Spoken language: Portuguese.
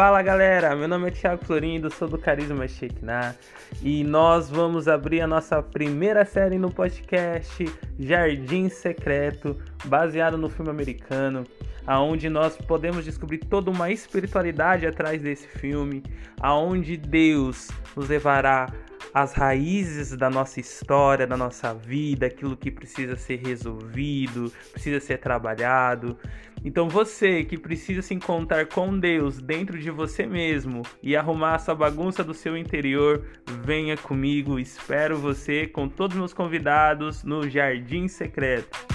Fala galera, meu nome é Thiago Florindo, sou do Carisma Shekinah e nós vamos abrir a nossa primeira série no podcast Jardim Secreto, baseado no filme americano, aonde nós podemos descobrir toda uma espiritualidade atrás desse filme, aonde Deus nos levará as raízes da nossa história, da nossa vida, aquilo que precisa ser resolvido, precisa ser trabalhado. Então você que precisa se encontrar com Deus dentro de você mesmo e arrumar essa bagunça do seu interior, venha comigo. Espero você com todos os meus convidados no Jardim Secreto.